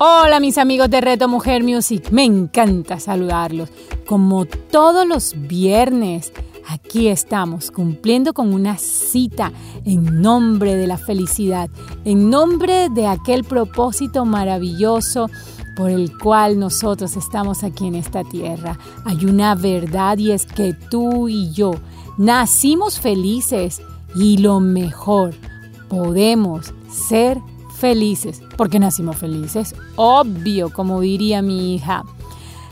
Hola mis amigos de Reto Mujer Music, me encanta saludarlos. Como todos los viernes, aquí estamos cumpliendo con una cita en nombre de la felicidad, en nombre de aquel propósito maravilloso por el cual nosotros estamos aquí en esta tierra. Hay una verdad y es que tú y yo nacimos felices y lo mejor, podemos ser felices, porque nacimos felices, obvio, como diría mi hija.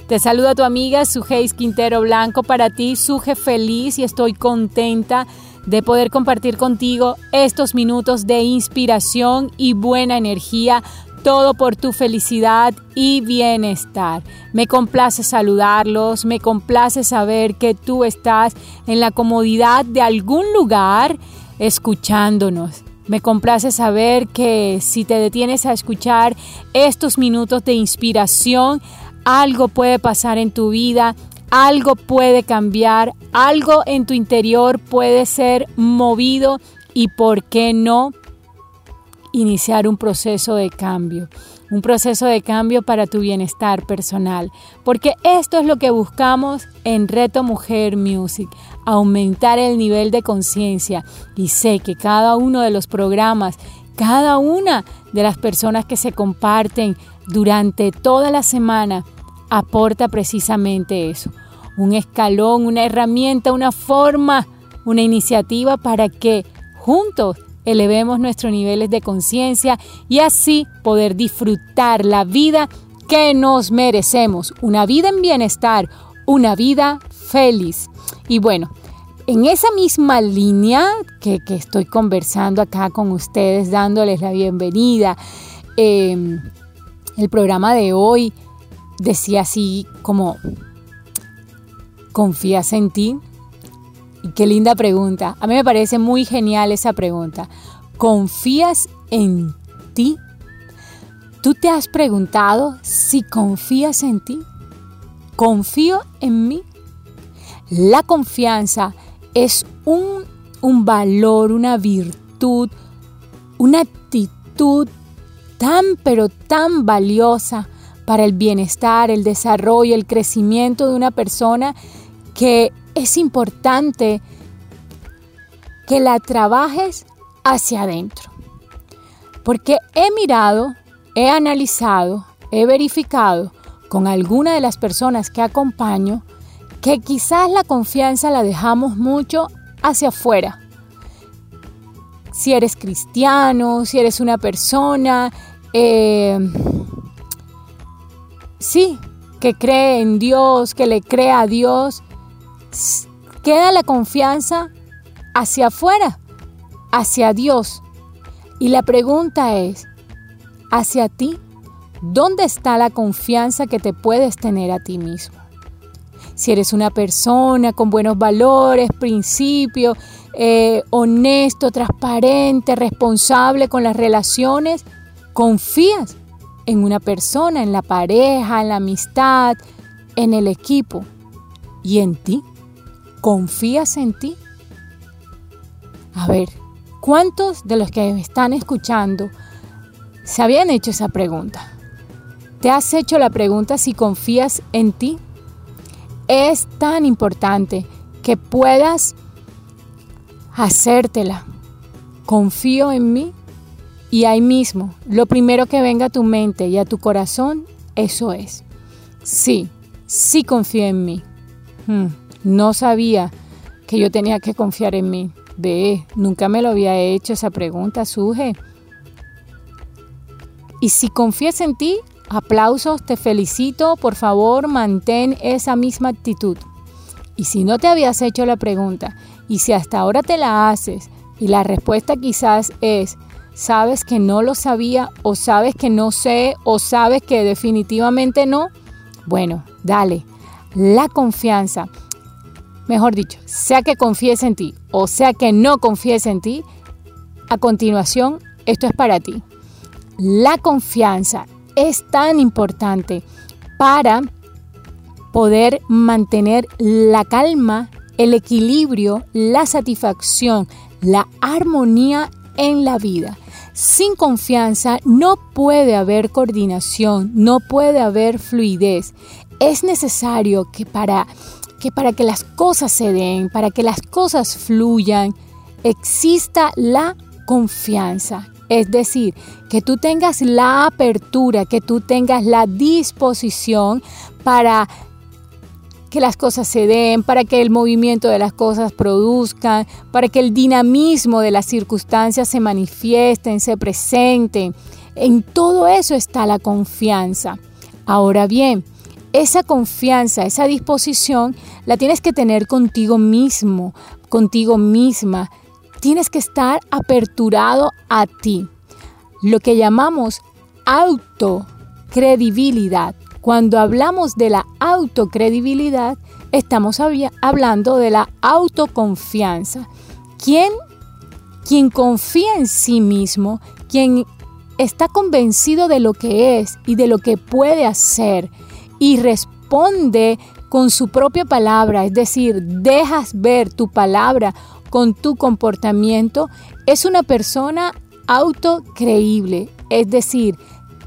Te saluda tu amiga Sujeis Quintero Blanco para ti, Suje feliz y estoy contenta de poder compartir contigo estos minutos de inspiración y buena energía, todo por tu felicidad y bienestar. Me complace saludarlos, me complace saber que tú estás en la comodidad de algún lugar escuchándonos. Me complace saber que si te detienes a escuchar estos minutos de inspiración, algo puede pasar en tu vida, algo puede cambiar, algo en tu interior puede ser movido y, ¿por qué no?, iniciar un proceso de cambio un proceso de cambio para tu bienestar personal, porque esto es lo que buscamos en Reto Mujer Music, aumentar el nivel de conciencia. Y sé que cada uno de los programas, cada una de las personas que se comparten durante toda la semana aporta precisamente eso, un escalón, una herramienta, una forma, una iniciativa para que juntos elevemos nuestros niveles de conciencia y así poder disfrutar la vida que nos merecemos, una vida en bienestar, una vida feliz. Y bueno, en esa misma línea que, estoy conversando acá con ustedes, dándoles la bienvenida, em, el programa de hoy decía así como, ¿confías en ti? Qué linda pregunta. A mí me parece muy genial esa pregunta. ¿Confías en ti? ¿Tú te has preguntado si confías en ti? ¿Confío en mí? La confianza es un, un valor, una virtud, una actitud tan pero tan valiosa para el bienestar, el desarrollo, el crecimiento de una persona que es importante que la trabajes hacia adentro. Porque he mirado, he analizado, he verificado con alguna de las personas que acompaño que quizás la confianza la dejamos mucho hacia afuera. Si eres cristiano, si eres una persona, eh, sí, que cree en Dios, que le cree a Dios, queda la confianza hacia afuera, hacia Dios. Y la pregunta es, hacia ti, ¿dónde está la confianza que te puedes tener a ti mismo? Si eres una persona con buenos valores, principios, eh, honesto, transparente, responsable con las relaciones, confías en una persona, en la pareja, en la amistad, en el equipo y en ti. ¿Confías en ti? A ver, ¿cuántos de los que están escuchando se habían hecho esa pregunta? ¿Te has hecho la pregunta si confías en ti? Es tan importante que puedas hacértela. Confío en mí y ahí mismo, lo primero que venga a tu mente y a tu corazón, eso es. Sí, sí confío en mí. Hmm. No sabía que yo tenía que confiar en mí. Ve, nunca me lo había hecho esa pregunta, Suje. Y si confías en ti, aplausos, te felicito, por favor, mantén esa misma actitud. Y si no te habías hecho la pregunta, y si hasta ahora te la haces, y la respuesta quizás es, sabes que no lo sabía, o sabes que no sé, o sabes que definitivamente no, bueno, dale, La confianza, mejor dicho, sea que confíes en ti o sea que no confíes en ti, a continuación, esto es para ti. La confianza es tan importante para poder mantener la calma, el equilibrio, la satisfacción, la armonía en la vida. Sin confianza no puede haber coordinación, no puede haber fluidez. Es necesario que para que para que las cosas se den, para que las cosas fluyan, exista la confianza. Es decir, que tú tengas la apertura, que tú tengas la disposición para que las cosas se den, para que el movimiento de las cosas produzcan, para que el dinamismo de las circunstancias se manifiesten, se presenten. En todo eso está la confianza. Ahora bien, esa confianza, esa disposición, la tienes que tener contigo mismo, contigo misma. Tienes que estar aperturado a ti. Lo que llamamos autocredibilidad. Cuando hablamos de la autocredibilidad, estamos hablando de la autoconfianza. ¿Quién, quien confía en sí mismo, quien está convencido de lo que es y de lo que puede hacer y responde con su propia palabra, es decir, dejas ver tu palabra con tu comportamiento, es una persona autocreíble, es decir,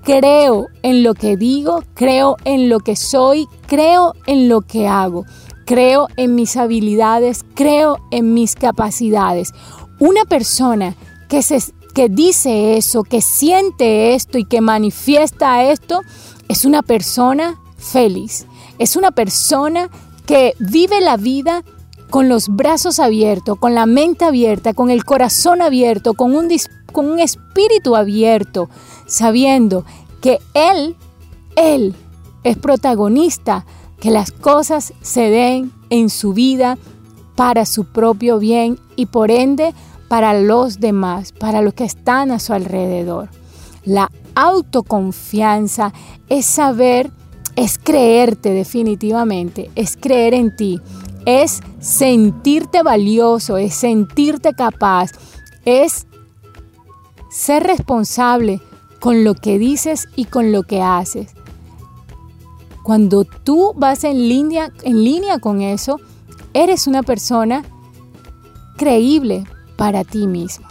creo en lo que digo, creo en lo que soy, creo en lo que hago, creo en mis habilidades, creo en mis capacidades. Una persona que, se, que dice eso, que siente esto y que manifiesta esto, es una persona feliz, es una persona que vive la vida con los brazos abiertos, con la mente abierta, con el corazón abierto, con un, con un espíritu abierto, sabiendo que Él, Él es protagonista, que las cosas se den en su vida para su propio bien y por ende para los demás, para los que están a su alrededor. La autoconfianza es saber, es creerte definitivamente, es creer en ti, es sentirte valioso, es sentirte capaz, es ser responsable con lo que dices y con lo que haces. Cuando tú vas en línea, en línea con eso, eres una persona creíble para ti mismo.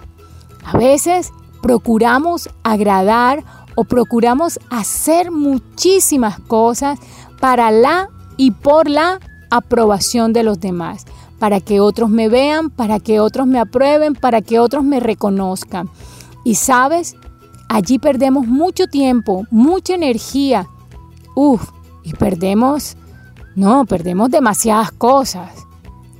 A veces procuramos agradar o procuramos hacer muchísimas cosas para la y por la aprobación de los demás, para que otros me vean, para que otros me aprueben, para que otros me reconozcan. Y sabes, allí perdemos mucho tiempo, mucha energía. Uf, y perdemos, no, perdemos demasiadas cosas.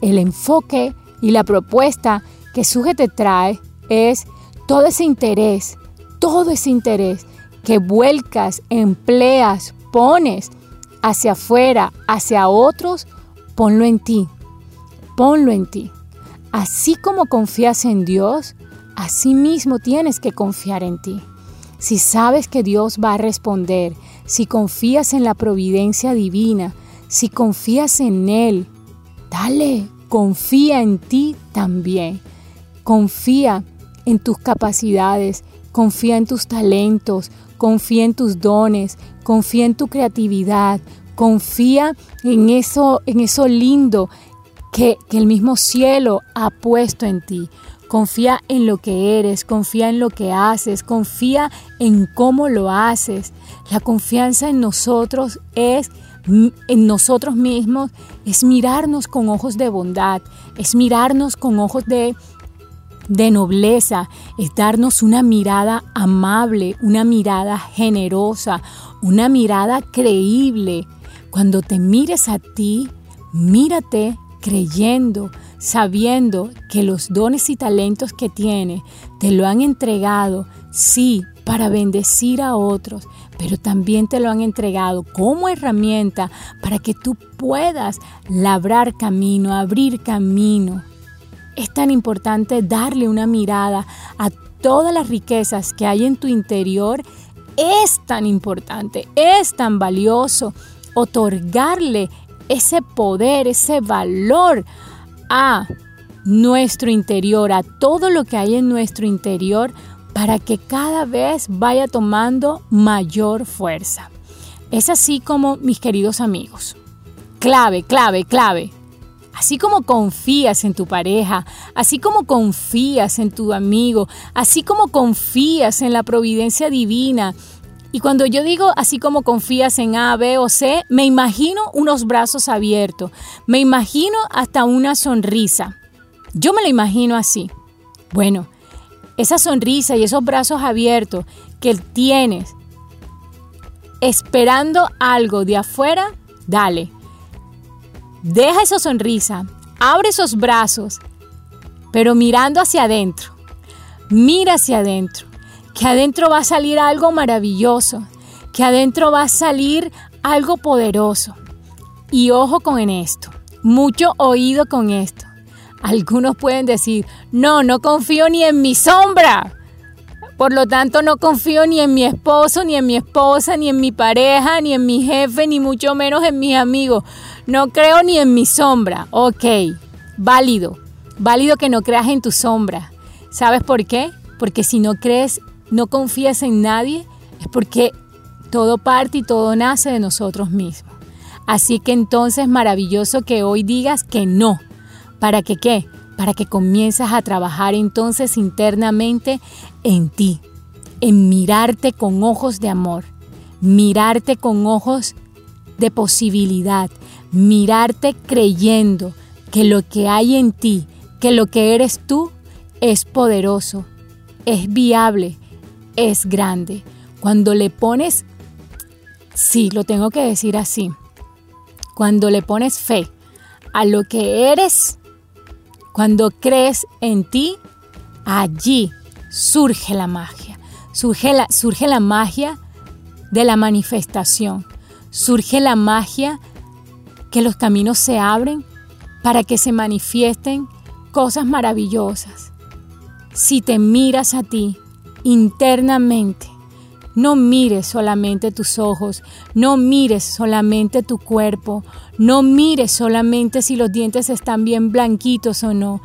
El enfoque y la propuesta que Suje te trae es todo ese interés, todo ese interés que vuelcas, empleas, pones hacia afuera, hacia otros, ponlo en ti, ponlo en ti. Así como confías en Dios, así mismo tienes que confiar en ti. Si sabes que Dios va a responder, si confías en la providencia divina, si confías en Él, dale, confía en ti también. Confía en tus capacidades, confía en tus talentos, confía en tus dones, confía en tu creatividad, Confía en eso, en eso lindo que, el mismo cielo ha puesto en ti. Confía en lo que eres, confía en lo que haces, confía en cómo lo haces. La confianza en nosotros es en nosotros mismos es mirarnos con ojos de bondad, es mirarnos con ojos de, de nobleza, es darnos una mirada amable, una mirada generosa, una mirada creíble, cuando te mires a ti, mírate creyendo, sabiendo que los dones y talentos que tienes te lo han entregado, sí, para bendecir a otros, pero también te lo han entregado como herramienta para que tú puedas labrar camino, abrir camino. Es tan importante darle una mirada a todas las riquezas que hay en tu interior. Es tan importante, es tan valioso otorgarle ese poder, ese valor a nuestro interior, a todo lo que hay en nuestro interior, para que cada vez vaya tomando mayor fuerza. Es así como, mis queridos amigos, clave, clave, clave. Así como confías en tu pareja, así como confías en tu amigo, así como confías en la providencia divina. Y cuando yo digo así como confías en A, B o C, me imagino unos brazos abiertos, me imagino hasta una sonrisa. Yo me lo imagino así. Bueno, esa sonrisa y esos brazos abiertos que tienes esperando algo de afuera, dale. Deja esa sonrisa, abre esos brazos, pero mirando hacia adentro. Mira hacia adentro, que adentro va a salir algo maravilloso, que adentro va a salir algo poderoso. Y ojo con esto, mucho oído con esto. Algunos pueden decir, no, no confío ni en mi sombra. Por lo tanto, no confío ni en mi esposo, ni en mi esposa, ni en mi pareja, ni en mi jefe, ni mucho menos en mis amigos. No creo ni en mi sombra. Ok, válido. Válido que no creas en tu sombra. ¿Sabes por qué? Porque si no crees, no confías en nadie, es porque todo parte y todo nace de nosotros mismos. Así que entonces maravilloso que hoy digas que no ¿Para que qué? Para que comiences a trabajar entonces internamente en ti, en mirarte con ojos de amor, mirarte con ojos de posibilidad, mirarte creyendo que lo que hay en ti, que lo que eres tú, es poderoso, es viable, es grande. Cuando le pones, sí, lo tengo que decir así, cuando le pones fe a lo que eres, cuando crees en ti, allí surge la magia. Surge la, surge la magia de la manifestación. Surge la magia que los caminos se abren para que se manifiesten cosas maravillosas. Si te miras a ti internamente, no mires solamente tus ojos, no mires solamente tu cuerpo, no mires solamente si los dientes están bien blanquitos o no.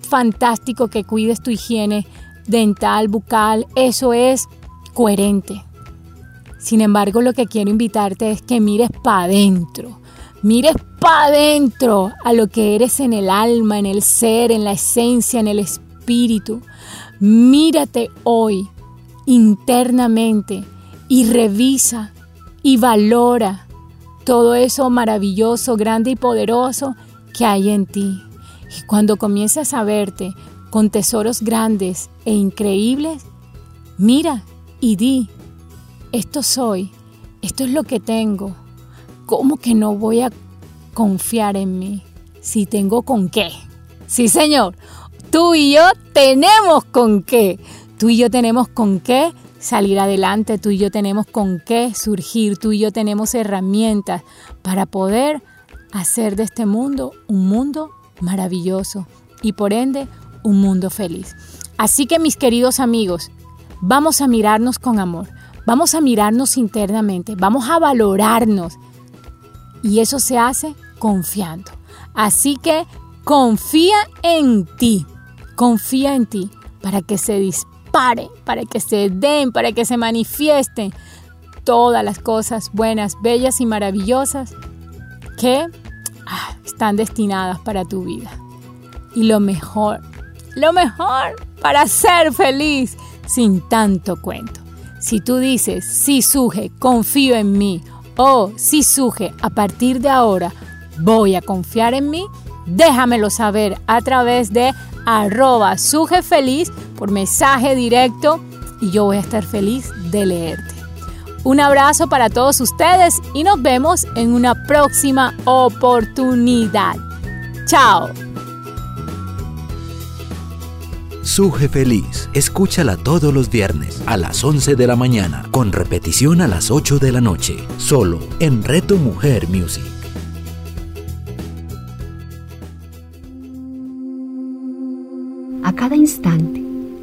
Fantástico que cuides tu higiene dental, bucal, eso es coherente. Sin embargo, lo que quiero invitarte es que mires para adentro. Mires para adentro a lo que eres en el alma, en el ser, en la esencia, en el espíritu. Mírate hoy internamente y revisa y valora todo eso maravilloso, grande y poderoso que hay en ti. Y cuando comiences a verte con tesoros grandes e increíbles, mira y di, esto soy, esto es lo que tengo. ¿Cómo que no voy a confiar en mí si tengo con qué? Sí, Señor, tú y yo tenemos con qué. Tú y yo tenemos con qué salir adelante, tú y yo tenemos con qué surgir, tú y yo tenemos herramientas para poder hacer de este mundo un mundo maravilloso y por ende un mundo feliz. Así que mis queridos amigos, vamos a mirarnos con amor, vamos a mirarnos internamente, vamos a valorarnos y eso se hace confiando. Así que confía en ti, confía en ti para que se dispare para que se den, para que se manifiesten todas las cosas buenas, bellas y maravillosas que ah, están destinadas para tu vida. Y lo mejor, lo mejor para ser feliz sin tanto cuento. Si tú dices, sí, Suje, confío en mí, o sí, Suje, a partir de ahora voy a confiar en mí, déjamelo saber a través de arroba feliz por mensaje directo y yo voy a estar feliz de leerte. Un abrazo para todos ustedes y nos vemos en una próxima oportunidad. Chao. Suje Feliz, escúchala todos los viernes a las 11 de la mañana, con repetición a las 8 de la noche, solo en Reto Mujer Music. A cada instante